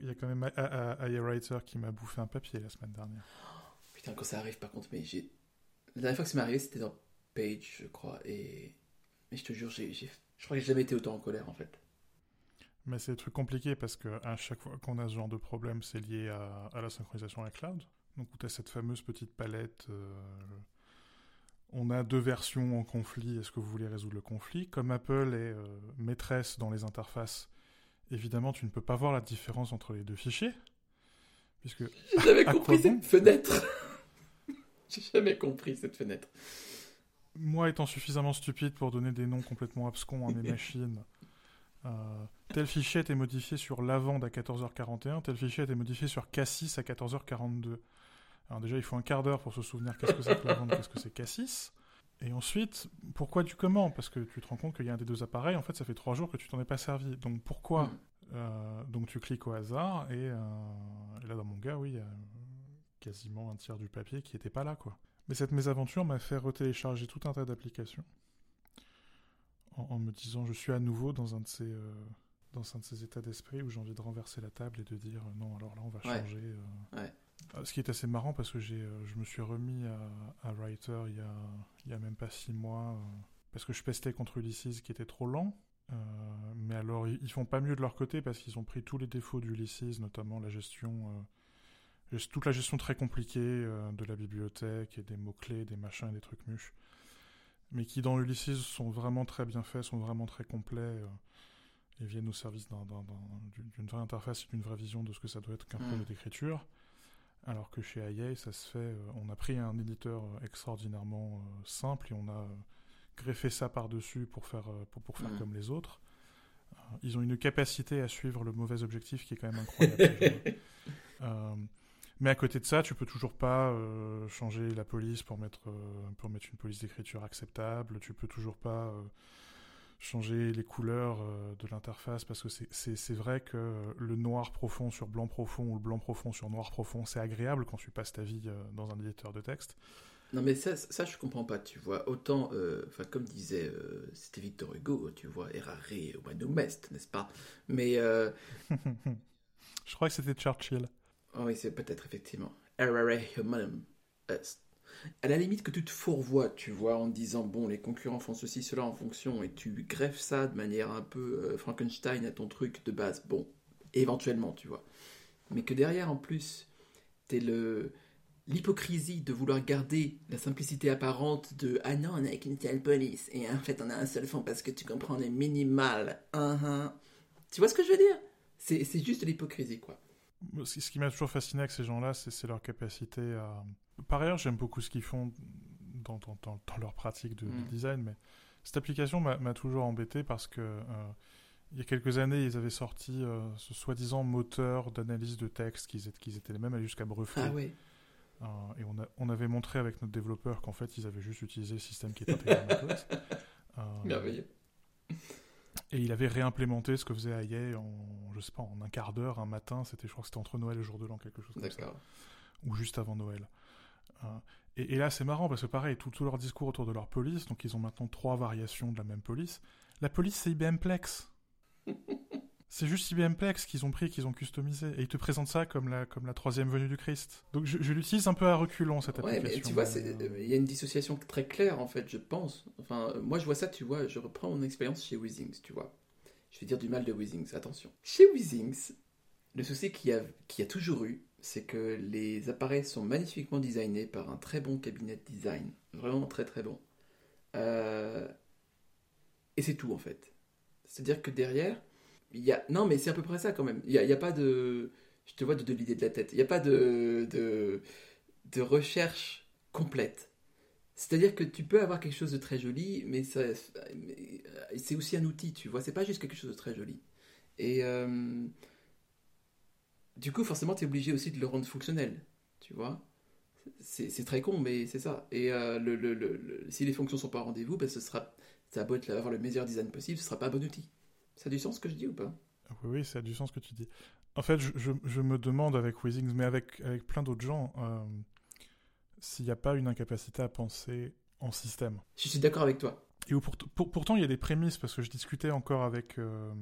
il y, a quand même AI Writer qui m'a bouffé un papier la semaine dernière. putain, quand ça arrive, par contre, mais j'ai. La dernière fois que ça m'est arrivé, c'était dans Page, je crois. Et. Mais je te jure, j'ai, je crois que j'ai jamais été autant en colère, en fait. Mais c'est des trucs compliqués parce que à chaque fois qu'on a ce genre de problème, c'est lié à, la synchronisation avec cloud. Donc, tu as cette fameuse petite palette. Euh, on a deux versions en conflit. Est-ce que vous voulez résoudre le conflit? Comme Apple est euh, maîtresse dans les interfaces, évidemment, tu ne peux pas voir la différence entre les deux fichiers. Puisque. J'ai jamais compris cette fenêtre J'ai jamais compris cette fenêtre. Moi, étant suffisamment stupide pour donner des noms complètement abscons à mes machines, euh, tel fichier a été modifié sur lavande à 14h41, tel fichier a été modifié sur Cassis à 14h42. Alors déjà, il faut un quart d'heure pour se souvenir qu'est-ce que c'est que lavande, qu'est-ce que c'est Cassis. Et ensuite, pourquoi du comment Parce que tu te rends compte qu'il y a un des deux appareils, en fait, ça fait trois jours que tu t'en es pas servi. Donc pourquoi? Hmm. euh, Donc tu cliques au hasard, euh, et, là, dans mon gars, oui, il y a quasiment un tiers du papier qui n'était pas là, quoi. Mais cette mésaventure m'a fait retélécharger tout un tas d'applications en, me disant je suis à nouveau dans un de ces, euh, dans un de ces états d'esprit où j'ai envie de renverser la table et de dire non, alors là, on va changer. Ouais. Euh, ce qui est assez marrant parce que j'ai, euh, je me suis remis à, Writer il y, a, il y a même pas six mois euh, parce que je pestais contre Ulysses qui était trop lent. mais alors ils, font pas mieux de leur côté parce qu'ils ont pris tous les défauts d'Ulysses, notamment la gestion, toute la gestion très compliquée de la bibliothèque et des mots-clés, des machins et des trucs muches. Mais qui dans Ulysses sont vraiment très bien faits, sont vraiment très complets et viennent au service d'une vraie interface et d'une vraie vision de ce que ça doit être qu'un mmh. projet d'écriture. Alors que chez IA, ça se fait. Euh, on a pris un éditeur euh, extraordinairement euh, simple et on a greffé ça par-dessus pour faire, pour, faire mm. comme les autres. ils ont une capacité à suivre le mauvais objectif qui est quand même incroyable. mais à côté de ça, tu peux toujours pas changer la police pour mettre, pour mettre une police d'écriture acceptable. Tu peux toujours pas changer les couleurs euh, de l'interface parce que c'est vrai que le noir profond sur blanc profond ou le blanc profond sur noir profond, c'est agréable quand tu passes ta vie euh, dans un éditeur de texte. Non mais ça, ça je comprends pas, tu vois. Autant, euh, enfin comme disait, c'était Victor Hugo, tu vois, errare humanum est, n'est-ce pas? Mais... je crois que c'était Churchill. Oh oui, c'est peut-être effectivement. Errare humanum est à la limite que tu te fourvoies, tu vois, en disant bon, les concurrents font ceci, cela en fonction, et tu greffes ça de manière un peu euh, Frankenstein à ton truc de base, bon, éventuellement, tu vois. Mais que derrière, en plus, t'es le l'hypocrisie de vouloir garder la simplicité apparente de ah non, on a qu'une seule police, et en fait, on a un seul fond parce que tu comprends les minimales. Uh Tu vois ce que je veux dire? C'est juste l'hypocrisie, quoi. Ce qui m'a toujours fasciné avec ces gens-là, c'est leur capacité à, par ailleurs, j'aime beaucoup ce qu'ils font dans, leur pratique de, mm. design, mais cette application m'a toujours embêté parce que euh, il y a quelques années, ils avaient sorti euh, ce soi-disant moteur d'analyse de texte qui étaient, étaient les mêmes jusqu'à Breflé. Ah oui. Euh, et on, on, avait montré avec notre développeur qu'en fait, ils avaient juste utilisé le système qui était intégré à Merveilleux. Et il avait réimplémenté ce que faisait Aye en, je sais pas, en un quart d'heure, un matin. C'était, je crois que c'était entre Noël et jour de l'an, quelque chose comme ça. Ou juste avant Noël. Hein. Et, là, c'est marrant parce que pareil, tout, leur discours autour de leur police, donc ils ont maintenant trois variations de la même police. La police, c'est IBM Plex. c'est juste IBM Plex qu'ils ont pris, qu'ils ont customisé. Et ils te présentent ça comme la, comme la troisième venue du Christ. Donc je, l'utilise un peu à reculons, cette ouais, application. Mais tu vois, euh, il y a une dissociation très claire, en fait, je pense. Enfin, moi, je vois ça, tu vois, je reprends mon expérience chez Weezings, tu vois. Je vais dire du mal de Weezings, attention. Chez Weezings, le souci qu'il y, a, y a toujours eu, c'est que les appareils sont magnifiquement designés par un très bon cabinet de design. Vraiment très très bon. Euh, et c'est tout en fait. C'est-à-dire que derrière, Non mais c'est à peu près ça quand même. Il n'y a, pas de... Je te vois de, l'idée de la tête. Il n'y a pas de, recherche complète. C'est-à-dire que tu peux avoir quelque chose de très joli, mais, c'est aussi un outil, tu vois. C'est pas juste quelque chose de très joli. Et... Euh, du coup, forcément, tu es obligé aussi de le rendre fonctionnel, tu vois. C'est très con, mais c'est ça. Et euh, si les fonctions sont pas au rendez-vous, ben, ce sera, ça a beau être, avoir le meilleur design possible, ce sera pas un bon outil. Ça a du sens ce que je dis ou pas? Oui, oui, ça a du sens ce que tu dis. En fait, je, me demande avec Weezings, mais avec, avec plein d'autres gens, euh, s'il n'y a pas une incapacité à penser en système. Je suis d'accord avec toi. Et pourtant, il y a des prémices, parce que je discutais encore avec... Euh,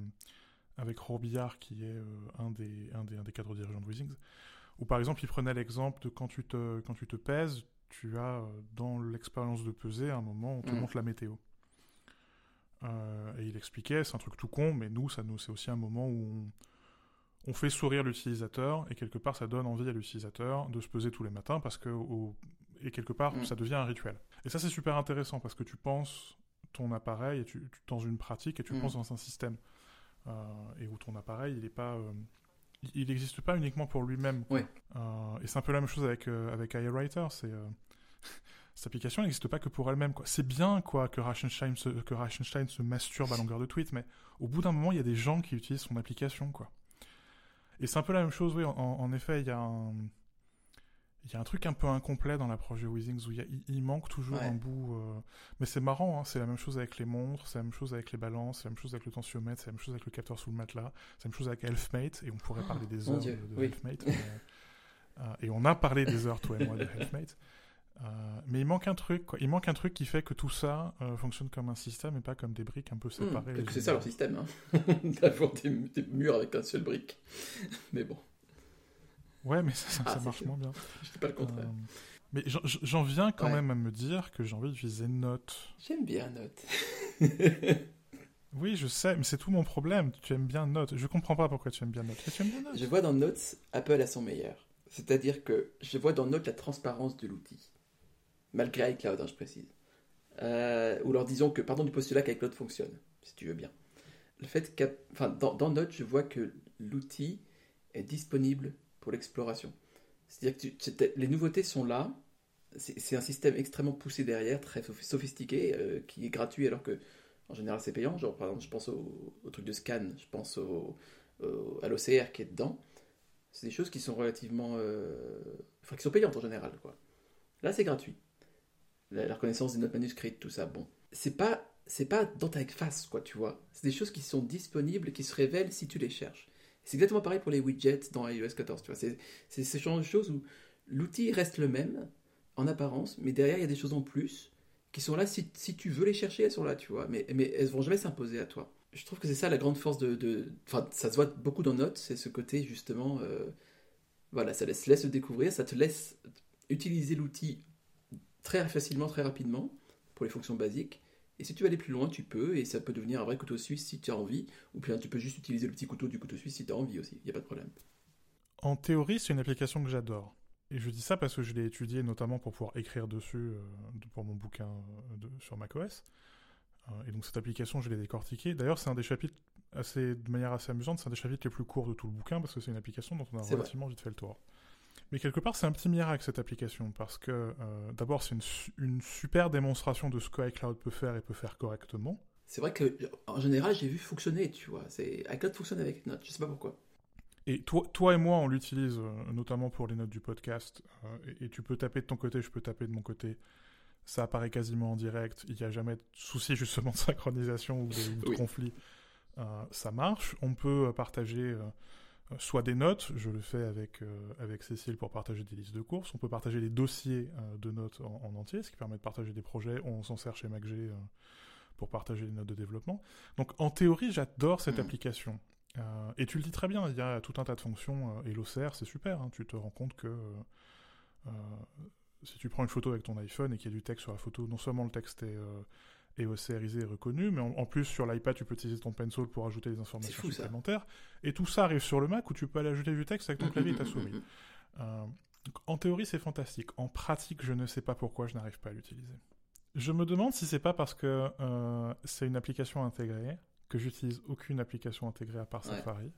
avec Robillard, qui est un, des, un, des, un des cadres dirigeants de Weezings, où par exemple, il prenait l'exemple de quand tu te, quand tu te pèses, tu as dans l'expérience de peser un moment où on te Mm. montre la météo. Euh, et il expliquait, c'est un truc tout con, mais nous, ça nous, c'est aussi un moment où on, on fait sourire l'utilisateur et quelque part, ça donne envie à l'utilisateur de se peser tous les matins parce que au- et quelque part, Mm. ça devient un rituel. Et ça, c'est super intéressant parce que tu penses ton appareil et tu, tu- dans une pratique et tu Mm. penses dans un système Euh, et où ton appareil, il est pas, euh, il- n'existe pas uniquement pour lui-même. Ouais. Et c'est un peu la même chose avec avec iWriter, c'est cette application n'existe pas que pour elle-même. C'est bien quoi que Reichenstein se, que Reichenstein se masturbe à longueur de tweet, mais au bout d'un moment, il y a des gens qui utilisent son application. quoi. Et c'est un peu la même chose, oui. En, en effet, il y a un, il y a un truc un peu incomplet dans la projet Weezings où il, manque toujours Ouais. un bout. euh, Mais c'est marrant, hein, c'est la même chose avec les montres, c'est la même chose avec les balances, c'est la même chose avec le tensiomètre, c'est la même chose avec le capteur sous le matelas, c'est la même chose avec Healthmate, et on pourrait parler des heures de, de oui. Mais, euh, et on a parlé des heures, toi et moi, de Healthmate. Euh, mais il manque un truc, quoi. Il manque un truc qui fait que tout ça euh, fonctionne comme un système et pas comme des briques un peu Hmm, séparées. que c'est ça autres. système, hein. d'avoir des, des murs avec un seul brique. Mais bon, Ouais, mais ça, ça- Ah, ça marche moins bien. je dis pas le contraire. Euh, mais j'en- viens quand Ouais. même à me dire que j'ai envie d'utiliser Note. J'aime bien Note. Oui, je sais, mais c'est tout mon problème. Tu aimes bien Note. Je comprends pas pourquoi tu aimes bien Note. Mais tu aimes bien Note. je vois dans Notes Apple à son meilleur. C'est-à-dire que je vois dans Note la transparence de l'outil. Malgré iCloud, hein, je précise. Euh, ou alors disons que, pardon du postulat qu'iCloud fonctionne, si tu veux bien. Le fait dans, dans Note, je vois que l'outil est disponible pour l'exploration. C'est-à-dire que les nouveautés sont là. C'est un système extrêmement poussé derrière, très sophi- sophistiqué, euh, qui est gratuit alors que en général c'est payant. Genre par exemple, je pense au, truc de scan, je pense à l'OCR qui est dedans. C'est des choses qui sont relativement, euh, enfin qui sont payantes en général. Là c'est gratuit. La, reconnaissance des notes manuscrites, tout ça, bon, c'est pas c'est pas dans ta face quoi, tu vois. C'est des choses qui sont disponibles, qui se révèlent si tu les cherches. C'est exactement pareil pour les widgets dans iOS 14, tu vois. C'est ce genre de choses où l'outil reste le même en apparence, mais derrière il y a des choses en plus qui sont là si, si tu veux les chercher, elles sont là, tu vois. Mais, mais elles vont jamais s'imposer à toi. Je trouve que c'est ça la grande force de, Enfin, ça se voit beaucoup dans Notes, c'est ce côté justement. euh, voilà, ça laisse, laisse découvrir, ça te laisse utiliser l'outil très facilement, très rapidement pour les fonctions basiques. Et si tu veux aller plus loin, tu peux, et ça peut devenir un vrai couteau suisse si tu as envie, ou bien tu peux juste utiliser le petit couteau du couteau suisse si tu as envie aussi, il n'y a pas de problème. En théorie, c'est une application que j'adore. Et je dis ça parce que je l'ai étudiée notamment pour pouvoir écrire dessus euh, pour mon bouquin euh, de- sur macOS. Euh, et donc cette application, je l'ai décortiquée. D'ailleurs, c'est un des chapitres, assez, de manière assez amusante, c'est un des chapitres les plus courts de tout le bouquin parce que c'est une application dont on a vrai. relativement vite fait le tour. Mais quelque part, c'est un petit miracle cette application parce que euh, d'abord, c'est une, su- une super démonstration de ce que iCloud peut faire et peut faire correctement. C'est vrai que, en général, j'ai vu fonctionner, tu vois. ICloud fonctionne avec Note, je sais pas pourquoi. Et toi, toi et moi, on l'utilise euh, notamment pour les notes du podcast. euh, et, et tu peux taper de ton côté, je peux taper de mon côté. Ça apparaît quasiment en direct. Il n'y a jamais de souci justement de synchronisation ou de, conflit. Ça marche. On peut partager soit des notes. Je le fais avec, euh, avec Cécile pour partager des listes de courses. On peut partager des dossiers euh, de notes en, en entier, ce qui permet de partager des projets. On s'en sert chez MacG euh, pour partager les notes de développement. Donc en théorie, j'adore cette Mhm. application. Et tu le dis très bien, il y a tout un tas de fonctions, et l'OCR c'est super, hein, tu te rends compte que si tu prends une photo avec ton iPhone et qu'il y a du texte sur la photo, non seulement le texte est, euh, est OCRisé et reconnu, mais en, en plus sur l'iPad tu peux utiliser ton pencil pour ajouter des informations fou, ça. supplémentaires, et tout ça arrive sur le Mac où tu peux aller ajouter du texte avec ton clavier et ta souris. Euh, en théorie, c'est fantastique. En pratique, je ne sais pas pourquoi je n'arrive pas à l'utiliser. Je me demande si c'est pas parce que euh, c'est une application intégrée, que j'utilise aucune application intégrée à part Ouais. Safari.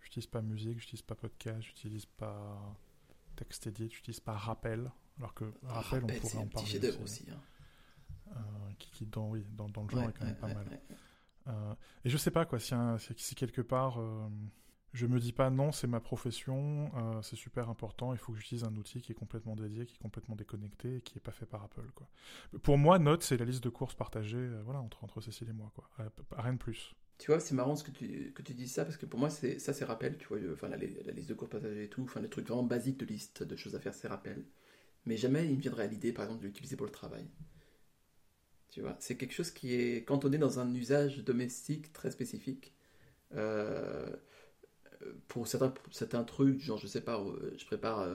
J'utilise pas musique, j'utilise pas podcast, j'utilise pas TextEdit, j'utilise pas Rappel. Alors que Rappel, on pourrait en un petit parler. aussi. hein. Qui, dans, oui, dans, dans le genre Ouais, est quand même ouais, pas ouais, mal. Euh, et je sais pas quoi, si, un- si- si quelque part euh, je me dis pas non, c'est ma profession, euh, c'est super important, il faut que j'utilise un outil qui est complètement dédié, qui est complètement déconnecté et qui est pas fait par Apple. Quoi. Pour moi, Note, c'est la liste de courses partagée euh, voilà, entre, entre Cécile et moi. Quoi. Rien de plus. Tu vois, c'est marrant ce que tu, que tu dis ça, parce que pour moi, c'est, ça, c'est rappel, tu vois, enfin, la, la liste de cours passagers et tout, enfin, le truc vraiment basique de liste de choses à faire, c'est rappel. Mais jamais il me viendrait à l'idée, par exemple, de l'utiliser pour le travail. C'est quelque chose qui est cantonné dans un usage domestique très spécifique. pour certains, certains trucs, genre, je sais pas, je prépare,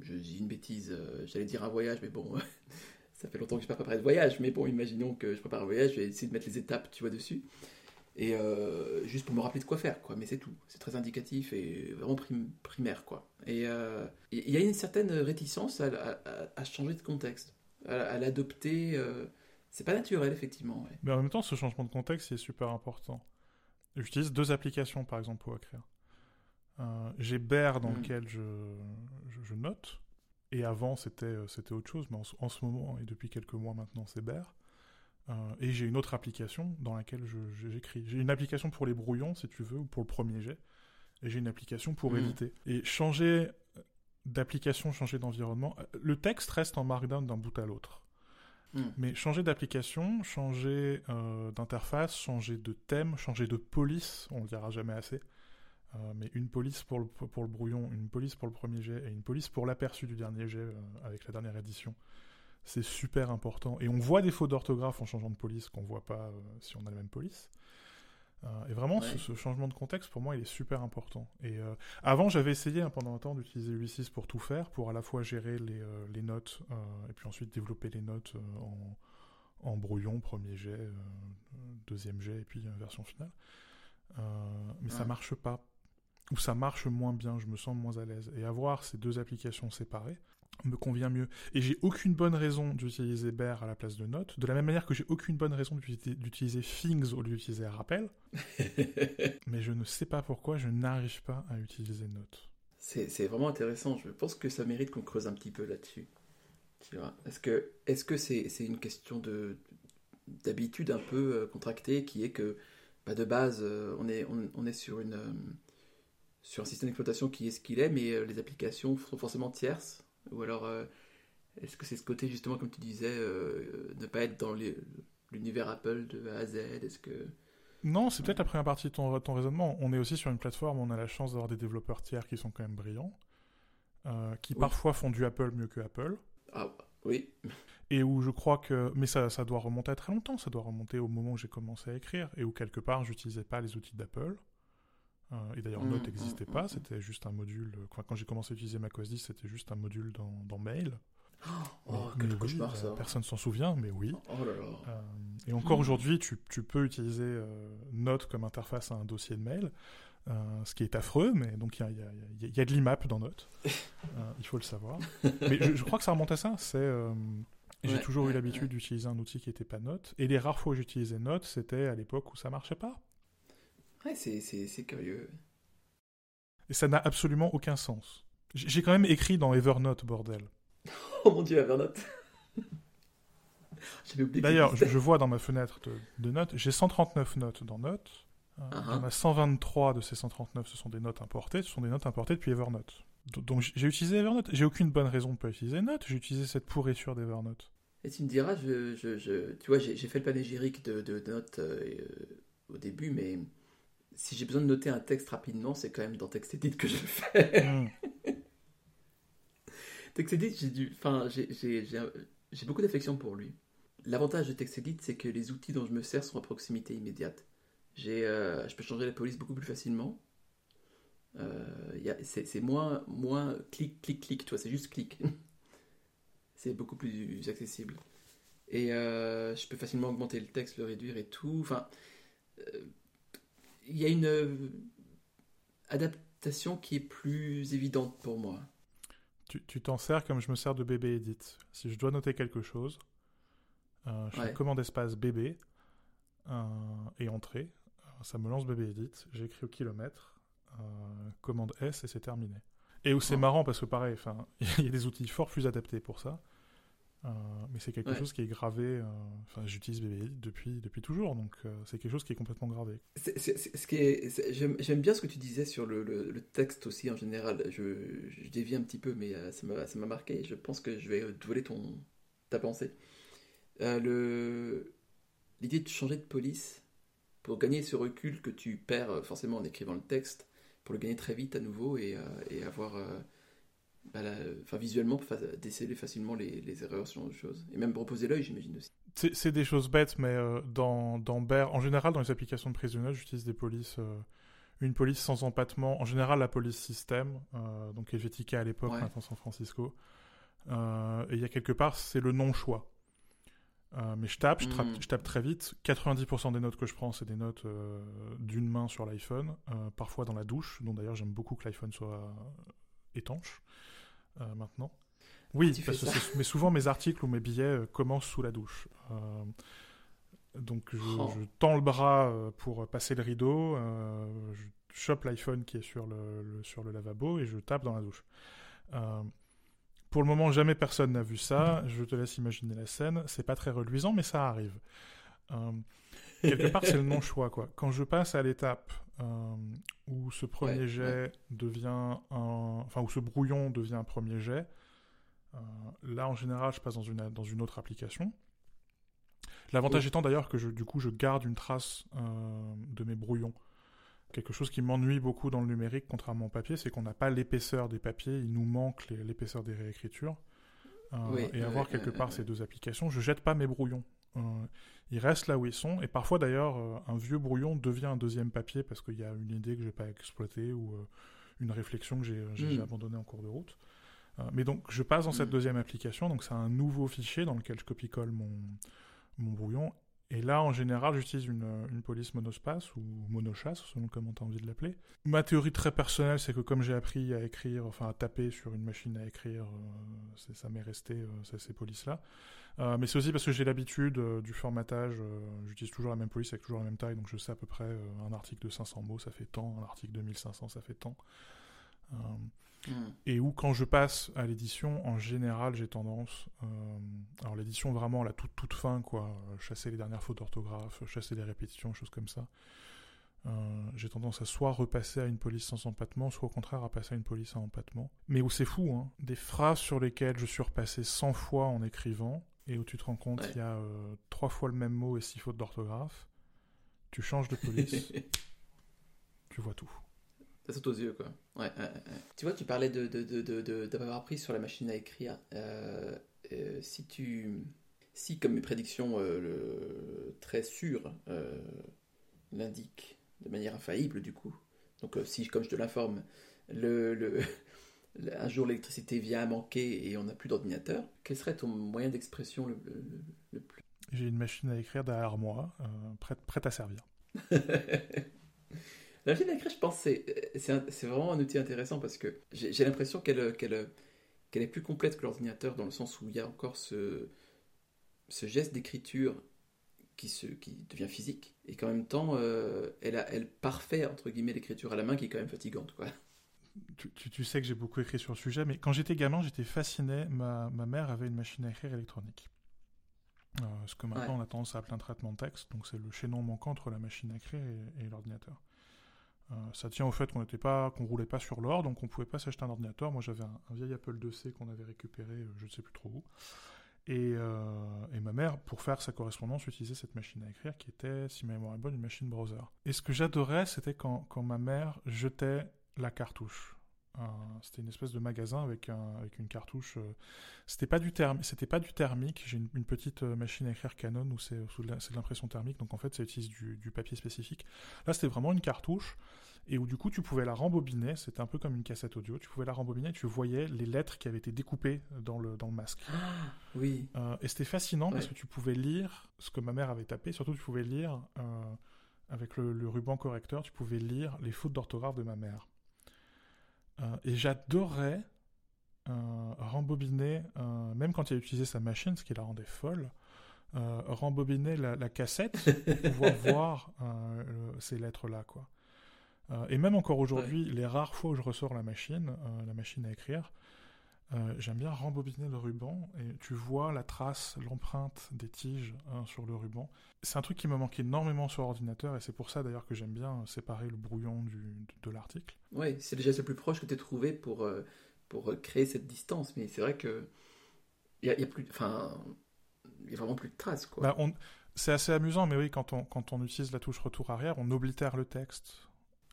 je dis une bêtise, j'allais dire un voyage, mais bon, ça fait longtemps que je n'ai pas préparé de voyage, mais bon, imaginons que je prépare un voyage, je vais essayer de mettre les étapes, tu vois, dessus. Et euh, juste pour me rappeler de quoi faire, quoi. Mais c'est tout. C'est très indicatif et vraiment primaire, quoi. Et euh, il y a une certaine réticence à, changer de contexte, à, l'adopter. Euh, c'est pas naturel, effectivement. Mais en même temps, ce changement de contexte est super important. J'utilise deux applications, par exemple, pour écrire. J'ai Bear dans mm. lequel je, je, note. Et avant, c'était c'était autre chose. Mais en, en, ce moment, et depuis quelques mois maintenant, c'est Bear. Euh, et j'ai une autre application dans laquelle j'écris. j'ai une application pour les brouillons, si tu veux, ou pour le premier jet. Et j'ai une application pour mmh. éditer. Et changer d'application, changer d'environnement, euh, le texte reste en Markdown d'un bout à l'autre. Mmh. Mais changer d'application, changer euh, d'interface, changer de thème, changer de police, on le dira jamais assez. mais une police pour le, pour le brouillon, une police pour le premier jet et une police pour l'aperçu du dernier jet avec la dernière édition. C'est super important. Et on voit des fautes d'orthographe en changeant de police qu'on voit pas euh, si on a la même police. Euh, et vraiment, ce, changement de contexte, pour moi, il est super important. Et euh, avant, j'avais essayé hein, pendant un temps d'utiliser 8.6 pour tout faire, pour à la fois gérer les, les notes, et puis ensuite développer les notes en, en, brouillon, premier jet, deuxième jet, et puis version finale. mais ça marche pas. Ou ça marche moins bien, je me sens moins à l'aise. Et avoir ces deux applications séparées, me convient mieux. Et j'ai aucune bonne raison d'utiliser Bear à la place de Note, de la même manière que j'ai aucune bonne raison d'utiliser Things au lieu d'utiliser Rappel. Mais je ne sais pas pourquoi je n'arrive pas à utiliser Note. C'est vraiment intéressant. Je pense que ça mérite qu'on creuse un petit peu là-dessus. Est-ce que est-ce que c'est une question de d'habitude un peu euh, contractée qui est que bah, de base euh, on est on, est sur une euh, sur un système d'exploitation qui est ce qu'il est, mais les applications sont forcément tierces ou alors, euh, est-ce que c'est ce côté, justement, comme tu disais, euh, ne pas être dans l'univers Apple de A à Z Est-ce que. Non, c'est peut-être la première partie de ton, ton, raisonnement. On est aussi sur une plateforme où on a la chance d'avoir des développeurs tiers qui sont quand même brillants, euh, qui parfois font du Apple mieux que Apple. Ah, oui. Et où je crois que. Mais ça, ça doit remonter à très longtemps, ça doit remonter au moment où j'ai commencé à écrire, et où quelque part, j'utilisais pas les outils d'Apple. Euh, et d'ailleurs, mmh, Note mmh, n'existait pas, mmh, c'était juste un module. Quand, j'ai commencé à utiliser macOS 10, c'était juste un module dans, dans Mail. Oh, quel cauchemar ça. Personne s'en souvient, mais oui. Oh là là. Euh, et encore aujourd'hui, tu, tu, peux utiliser euh, Note comme interface à un dossier de mail, ce qui est affreux, mais donc il y a, y a, de l'IMAP dans Note. il faut le savoir. mais je, crois que ça remonte à ça. C'est. J'ai toujours eu l'habitude d'utiliser un outil qui n'était pas Note. Et les rares fois où j'utilisais Note, c'était à l'époque où ça marchait pas c'est curieux. Et ça n'a absolument aucun sens. J'ai quand même écrit dans Evernote, bordel. oh mon dieu, Evernote D'ailleurs, je, vois dans ma fenêtre de, notes, j'ai 139 notes dans Notes. Uh -huh. Il 123 de ces 139, ce sont des notes importées. Ce sont des notes importées depuis Evernote. Donc j'ai utilisé Evernote. J'ai aucune bonne raison de ne pas utiliser Note. J'ai utilisé cette pourriture d'Evernote. Et tu me diras, je, je, tu vois, j'ai fait le panégyrique de, de Notes euh, au début, mais si j'ai besoin de noter un texte rapidement, c'est quand même dans TextEdit que je le fais. Mm. TextEdit, j'ai du, enfin, j'ai beaucoup d'affection pour lui. L'avantage de TextEdit, c'est que les outils dont je me sers sont à proximité immédiate. Euh, je peux changer la police beaucoup plus facilement. Euh, c'est moins, moins clic, clic, clic, toi, c'est juste clic. c'est beaucoup plus accessible. Et euh, je peux facilement augmenter le texte, le réduire et tout. Enfin, il y a une euh, adaptation qui est plus évidente pour moi. Tu t'en sers comme je me sers de bébé edit. Si je dois noter quelque chose, euh, je fais commande espace bébé euh, et entrée. Ça me lance bébé edit. J'écris au kilomètre. commande S et c'est terminé. Et où c'est oh. marrant parce que pareil, il y a des outils fort plus adaptés pour ça. Euh, mais c'est quelque chose qui est gravé. Euh, enfin, j'utilise BBI depuis, depuis toujours, donc euh, c'est quelque chose qui est complètement gravé. ce qui est, j'aime, bien ce que tu disais sur le, le, texte aussi en général. Je, je, dévie un petit peu, mais ça, m'a, ça m'a marqué. Je pense que je vais voler ton, ta pensée. le, l'idée de changer de police pour gagner ce recul que tu perds forcément en écrivant le texte, pour le gagner très vite à nouveau et, et avoir bah, enfin, visuellement, déceler facilement les, les erreurs, ce genre de choses. Et même reposer l'œil, j'imagine aussi. C'est des choses bêtes, mais euh, dans, dans Bear, en général, dans les applications de prise de notes, j'utilise des polices, euh, une police sans empattement. En général, la police système, euh, donc Helvetica à l'époque, Ouais. maintenant San Francisco. Euh, et il y a quelque part, c'est le non-choix. Euh, mais je tape, je, trappe- Mm. je tape très vite. 90% des notes que je prends, c'est des notes euh, d'une main sur l'iPhone, euh, parfois dans la douche, dont d'ailleurs j'aime beaucoup que l'iPhone soit étanche euh, maintenant. Oui, parce que mais souvent mes articles ou mes billets euh, commencent sous la douche. Euh, donc je, Oh. je tends le bras pour passer le rideau, je chope l'iPhone qui est sur le, le- sur le lavabo et je tape dans la douche. Pour le moment, jamais personne n'a vu ça. Je te laisse imaginer la scène. C'est pas très reluisant, mais ça arrive. Euh, quelque part, c'est le non-choix, quoi. Quand je passe à l'étape euh, où ce premier Ouais, jet devient un... Enfin, où ce brouillon devient un premier jet, euh, là, en général, je passe dans une, dans une autre application. L'avantage étant d'ailleurs que je, du coup, je garde une trace euh, de mes brouillons. Quelque chose qui m'ennuie beaucoup dans le numérique, contrairement au papier, c'est qu'on n'a pas l'épaisseur des papiers, il nous manque l'épaisseur des réécritures. Euh, Oui, et avoir ouais, quelque ouais, part ouais. ces deux applications, je jette pas mes brouillons. Euh, ils restent là où ils sont. Et parfois d'ailleurs, euh, un vieux brouillon devient un deuxième papier parce qu'il y a une idée que j'ai pas exploitée ou euh, une réflexion que j'ai j'ai- j'ai Mm. abandonnée en cours de route. Mais donc je passe dans cette deuxième application, donc c'est un nouveau fichier dans lequel je copie-colle mon, mon brouillon. Et là, en général, j'utilise une, une police monospace ou monochasse, selon comment tu as envie de l'appeler. Ma théorie très personnelle, c'est que comme j'ai appris à écrire, enfin à taper sur une machine à écrire, euh, ça m'est resté euh, ces- ces polices-là. Euh, mais c'est aussi parce que j'ai l'habitude euh, du formatage. euh, J'utilise toujours la même police avec toujours la même taille, donc je sais à peu près un article de 500 mots, ça fait tant, un article de 1500, ça fait tant. Hmm. et où quand je passe à l'édition, en général, j'ai tendance, alors l'édition vraiment à la toute toute fin, quoi, chasser les dernières fautes d'orthographe, chasser les répétitions, choses comme ça. Euh, j'ai tendance à soit repasser à une police sans empattement, soit au contraire à passer à une police à empattement. Mais où c'est fou, hein, des phrases sur lesquelles je suis repassé 100 fois en écrivant, et où tu te rends compte Ouais. qu'il y a euh, trois fois le même mot et six fautes d'orthographe, tu changes de police, tu vois tout. Ça saute aux yeux, quoi. Ouais, ouais, ouais. Tu vois, tu parlais de, de, de, de, de- d'avoir appris sur la machine à écrire. Euh, euh, si tu. Si, comme mes prédictions euh, le, très sûres euh, l'indiquent de manière infaillible, du coup. Donc, euh, si, comme je te l'informe, le- un jour l'électricité vient à manquer et on n'a plus d'ordinateur, quel serait ton moyen d'expression le, le, le- le plus? J'ai une machine à écrire derrière moi, euh, prête, prête à servir. La machine à écrire, je pense, c'est vraiment un outil intéressant parce que j'ai l'impression qu'elle est plus complète que l'ordinateur dans le sens où il y a encore ce, ce geste d'écriture qui, se, qui devient physique et qu'en même temps, euh, elle, a, elle parfait, entre guillemets, l'écriture à la main qui est quand même fatigante. Quoi. Tu, tu- tu sais que j'ai beaucoup écrit sur le sujet, mais quand j'étais gamin, j'étais fasciné. Ma, ma mère avait une machine à écrire électronique. Euh, ce que maintenant Ouais. on a tendance à appeler un traitement de texte, donc c'est le chaînon manquant entre la machine à écrire et, et l'ordinateur. Euh, ça tient au fait qu'on n'était pas, qu'on roulait pas sur l'or, donc on pouvait pas s'acheter un ordinateur. Moi j'avais un, un vieil Apple IIc qu'on avait récupéré, euh, je ne sais plus trop où. Et, euh, et ma mère, pour faire sa correspondance, utilisait cette machine à écrire qui était, si ma mémoire est bonne, une machine browser. Et ce que j'adorais, c'était quand, quand ma mère jetait la cartouche. C'était une espèce de magasin avec, un, avec une cartouche. euh, c'était pas du c'était pas du thermique. J'ai une, une petite euh, machine à écrire Canon où c'est de l'impression thermique, donc en fait ça utilise du, du papier spécifique. Là, c'était vraiment une cartouche et où du coup tu pouvais la rembobiner. C'était un peu comme une cassette audio. Tu pouvais la rembobiner et tu voyais les lettres qui avaient été découpées dans le, dans le masque. Oui, Euh, et c'était fascinant parce que tu pouvais lire ce que ma mère avait tapé. Surtout, tu pouvais lire, euh, avec le, le ruban correcteur, tu pouvais lire les fautes d'orthographe de ma mère. Euh, et j'adorais euh, rembobiner, euh, même quand il a utilisé sa machine, ce qui la rendait folle, rembobiner la, la cassette pour pouvoir voir ces lettres-là, quoi. Et même encore aujourd'hui, les rares fois où je ressors la machine, la machine à écrire, euh, j'aime bien rembobiner le ruban et tu vois la trace, l'empreinte des tiges hein, sur le ruban. C'est un truc qui me manque énormément sur ordinateur et c'est pour ça d'ailleurs que j'aime bien séparer le brouillon du, de l'article. ouais, c'est déjà le plus proche que tu aies trouvé pour, euh, pour euh, créer cette distance. Mais c'est vrai que. Il y a, y a plus. Enfin. Il y a vraiment plus de traces, quoi. Bah, on- C'est assez amusant, mais oui, quand on, quand on utilise la touche retour arrière, on oblitère le texte.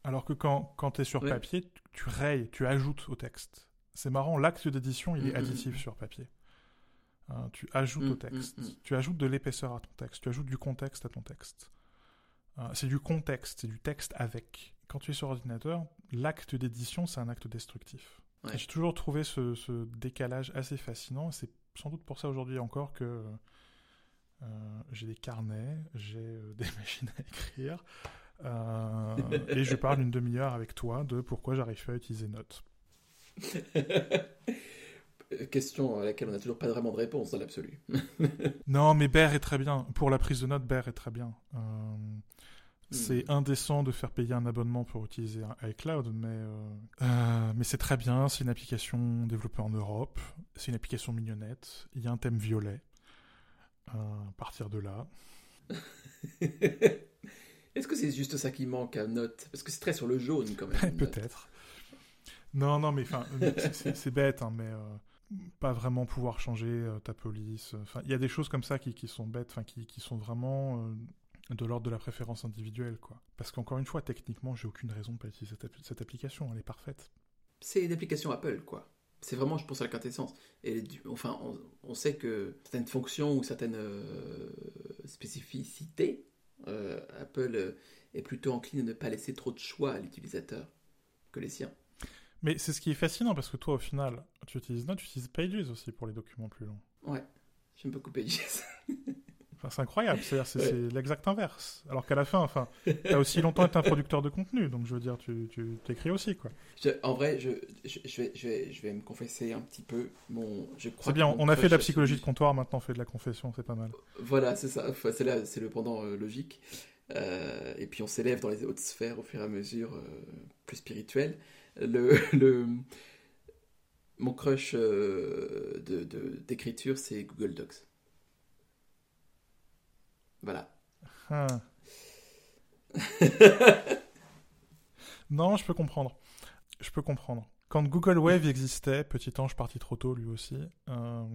Alors que quand, quand tu es sur Ouais. papier, tu, tu rayes, tu ajoutes au texte. C'est marrant, l'acte d'édition, il est Mhm. additif sur papier. Euh, tu ajoutes Mm, au texte. mm, mm. Tu ajoutes de l'épaisseur à ton texte. Tu ajoutes du contexte à ton texte. Euh, c'est du contexte, c'est du texte avec. Quand tu es sur ordinateur, l'acte d'édition, c'est un acte destructif. Ouais. J'ai toujours trouvé ce, ce décalage assez fascinant. et C'est sans doute pour ça aujourd'hui encore que euh, j'ai des carnets, j'ai euh, des machines à écrire. euh, et je parle une demi-heure avec toi de pourquoi j'arrive pas à utiliser Note. Question à laquelle on n'a toujours pas vraiment de réponse dans l'absolu. Non, mais Bear est très bien. Pour la prise de notes, Bear est très bien. Euh, C'est indécent de faire payer un abonnement pour utiliser un iCloud, mais, euh, euh, mais c'est très bien. C'est une application développée en Europe. C'est une application mignonnette. Il y a un thème violet. À partir de là. Est-ce que c'est juste ça qui manque à Note? Parce que c'est très sur le jaune quand même. Peut-être. Non, non, mais c'est- bête, hein, mais euh, pas vraiment pouvoir changer euh, ta police. Enfin, il y a des choses comme ça qui, sont bêtes, enfin, qui, sont vraiment euh, de l'ordre de la préférence individuelle, quoi. Parce qu'encore une fois, techniquement, j'ai aucune raison de pas utiliser cette, app- cette application. Elle est parfaite. C'est une application Apple, quoi. C'est vraiment, je pense, à la quintessence. Et enfin, on, sait que certaines fonctions ou certaines euh, spécificités, euh, Apple euh, est plutôt encline à ne pas laisser trop de choix à l'utilisateur que les siens. Mais c'est ce qui est fascinant parce que toi, au final, tu utilises Note, tu utilises Pages aussi pour les documents plus longs. Ouais, j'aime beaucoup Pages. Enfin, c'est incroyable, c'est Ouais. l'exact inverse. Alors qu'à la fin, enfin, t'as aussi longtemps été un producteur de contenu, donc je veux dire, tu, t'écris aussi, quoi. Je- en vrai, je, je, je vais, je, vais, je vais me confesser un petit peu. Mon, je crois C'est bien, on a fait de la psychologie de comptoir, maintenant on fait de la confession, c'est pas mal. Voilà, c'est ça. Enfin, c'est là, c'est le pendant euh, logique. Euh, et puis on s'élève dans les hautes sphères au fur et à mesure, euh, plus spirituelles. Mon crush euh, de, de- d'écriture, c'est Google Docs. Voilà. Ah. non, je peux comprendre. Je peux comprendre. Quand Google Wave existait, petit ange parti trop tôt lui aussi, euh,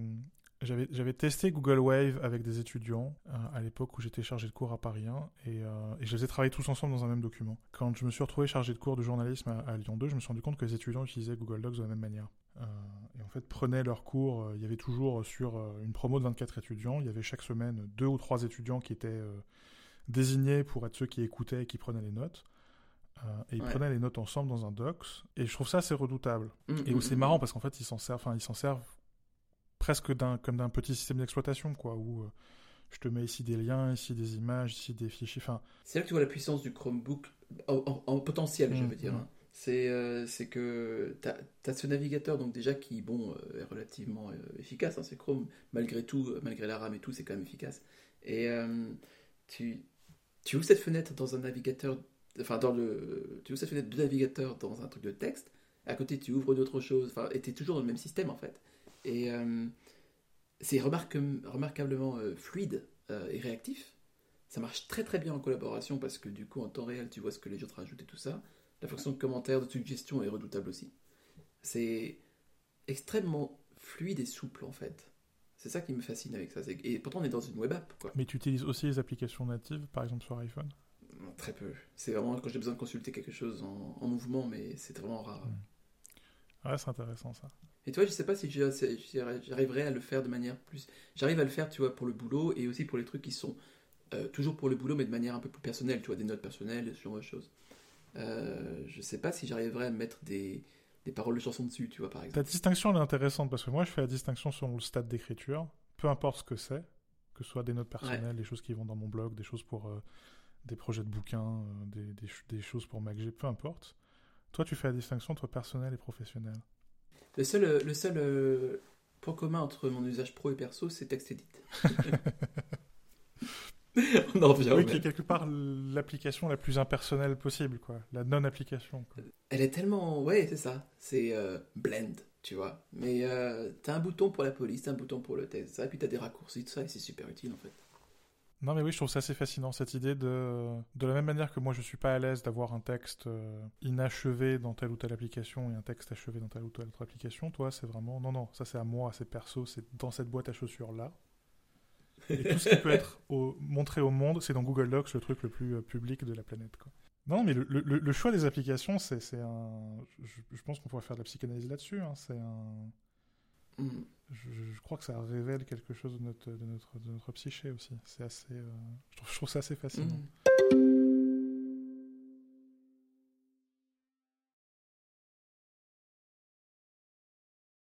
j'avais j'avais testé Google Wave avec des étudiants euh, à l'époque où j'étais chargé de cours à Paris 1 et, euh, et je les ai travaillés tous ensemble dans un même document. Quand je me suis retrouvé chargé de cours de journalisme à, à Lyon 2, je me suis rendu compte que les étudiants utilisaient Google Docs de la même manière. Euh, et en fait, prenaient leurs cours, il y avait toujours sur une promo de 24 étudiants, il y avait chaque semaine deux ou trois étudiants qui étaient désignés pour être ceux qui écoutaient et qui prenaient les notes. Euh, et ils Ouais. prenaient les notes ensemble dans un docs. Et je trouve ça assez redoutable. Mm, Et mm, c'est mm. marrant parce qu'en fait, ils s'en servent, ils s'en servent presque d'un, comme d'un petit système d'exploitation, quoi, où euh, je te mets ici des liens, ici des images, ici des fichiers. Enfin, C'est là que tu vois la puissance du Chromebook en, en- en potentiel, je Mm, veux dire. mm. hein. C'est euh, c'est que tu as, ce navigateur donc déjà qui bon euh, est relativement efficace. hein, c'est Chrome, malgré tout, malgré la RAM et tout, c'est quand même efficace. Et tu, tu ouvres cette fenêtre dans un navigateur, enfin dans le, tu ouvres cette fenêtre de navigateur dans un truc de texte. À côté, tu ouvres d'autres choses. Enfin, et t'es toujours dans le même système en fait. Et euh, c'est remarquablement euh, fluide euh, et réactif. Ça marche très très bien en collaboration parce que du coup en temps réel tu vois ce que les autres rajoutent et tout ça. La fonction de commentaire, de suggestion est redoutable aussi. C'est extrêmement fluide et souple en fait. C'est ça qui me fascine avec ça. Et pourtant on est dans une web app quoi. mais tu utilises aussi les applications natives, par exemple sur iPhone? Non, Très peu. C'est vraiment quand j'ai besoin de consulter quelque chose en, en mouvement mais c'est vraiment rare. Ouais, c'est intéressant ça. Et toi je sais pas si j'arriverai à le faire de manière plus... J'arrive à le faire tu vois pour le boulot et aussi pour les trucs qui sont euh, toujours pour le boulot mais de manière un peu plus personnelle. Tu vois des notes personnelles, ce genre de choses. Euh, je sais pas si j'arriverai à mettre des, des paroles de chansons dessus, tu vois, par Ta exemple. distinction elle est intéressante parce que moi je fais la distinction selon le stade d'écriture, peu importe ce que c'est, que ce soit des notes personnelles, des choses qui vont dans mon blog, des choses pour euh, des projets de bouquins, euh, des, des des choses pour MacG, peu importe. Toi tu fais la distinction entre personnel et professionnel. Le seul, euh, le seul euh, point commun entre mon usage pro et perso, c'est TextEdit. On en revient oui, qui est quelque part l'application la plus impersonnelle possible, quoi. La non-application. quoi. Elle est tellement... Ouais, c'est ça. C'est euh, blend, tu vois. Mais euh, t'as un bouton pour la police, t'as un bouton pour le test, ça, et puis t'as des raccourcis, tout ça, et c'est super utile, en fait. Non, mais oui, je trouve ça assez fascinant, cette idée de... De la même manière que moi, je suis pas à l'aise d'avoir un texte euh, inachevé dans telle ou telle application et un texte achevé dans telle ou telle autre application, toi, c'est vraiment... Non, non, ça c'est à moi, c'est perso, c'est dans cette boîte à chaussures-là. Et tout ce qui peut être montré au monde, c'est dans Google Docs, le truc le plus euh, public de la planète, quoi. Non, mais le, choix des applications, c'est un... Je, je pense qu'on pourrait faire de la psychanalyse là-dessus, hein, c'est un... Mm. je, je crois que ça révèle quelque chose de notre, de notre, de notre psyché aussi. C'est assez, euh, je, trouve, je trouve ça assez fascinant. Mm.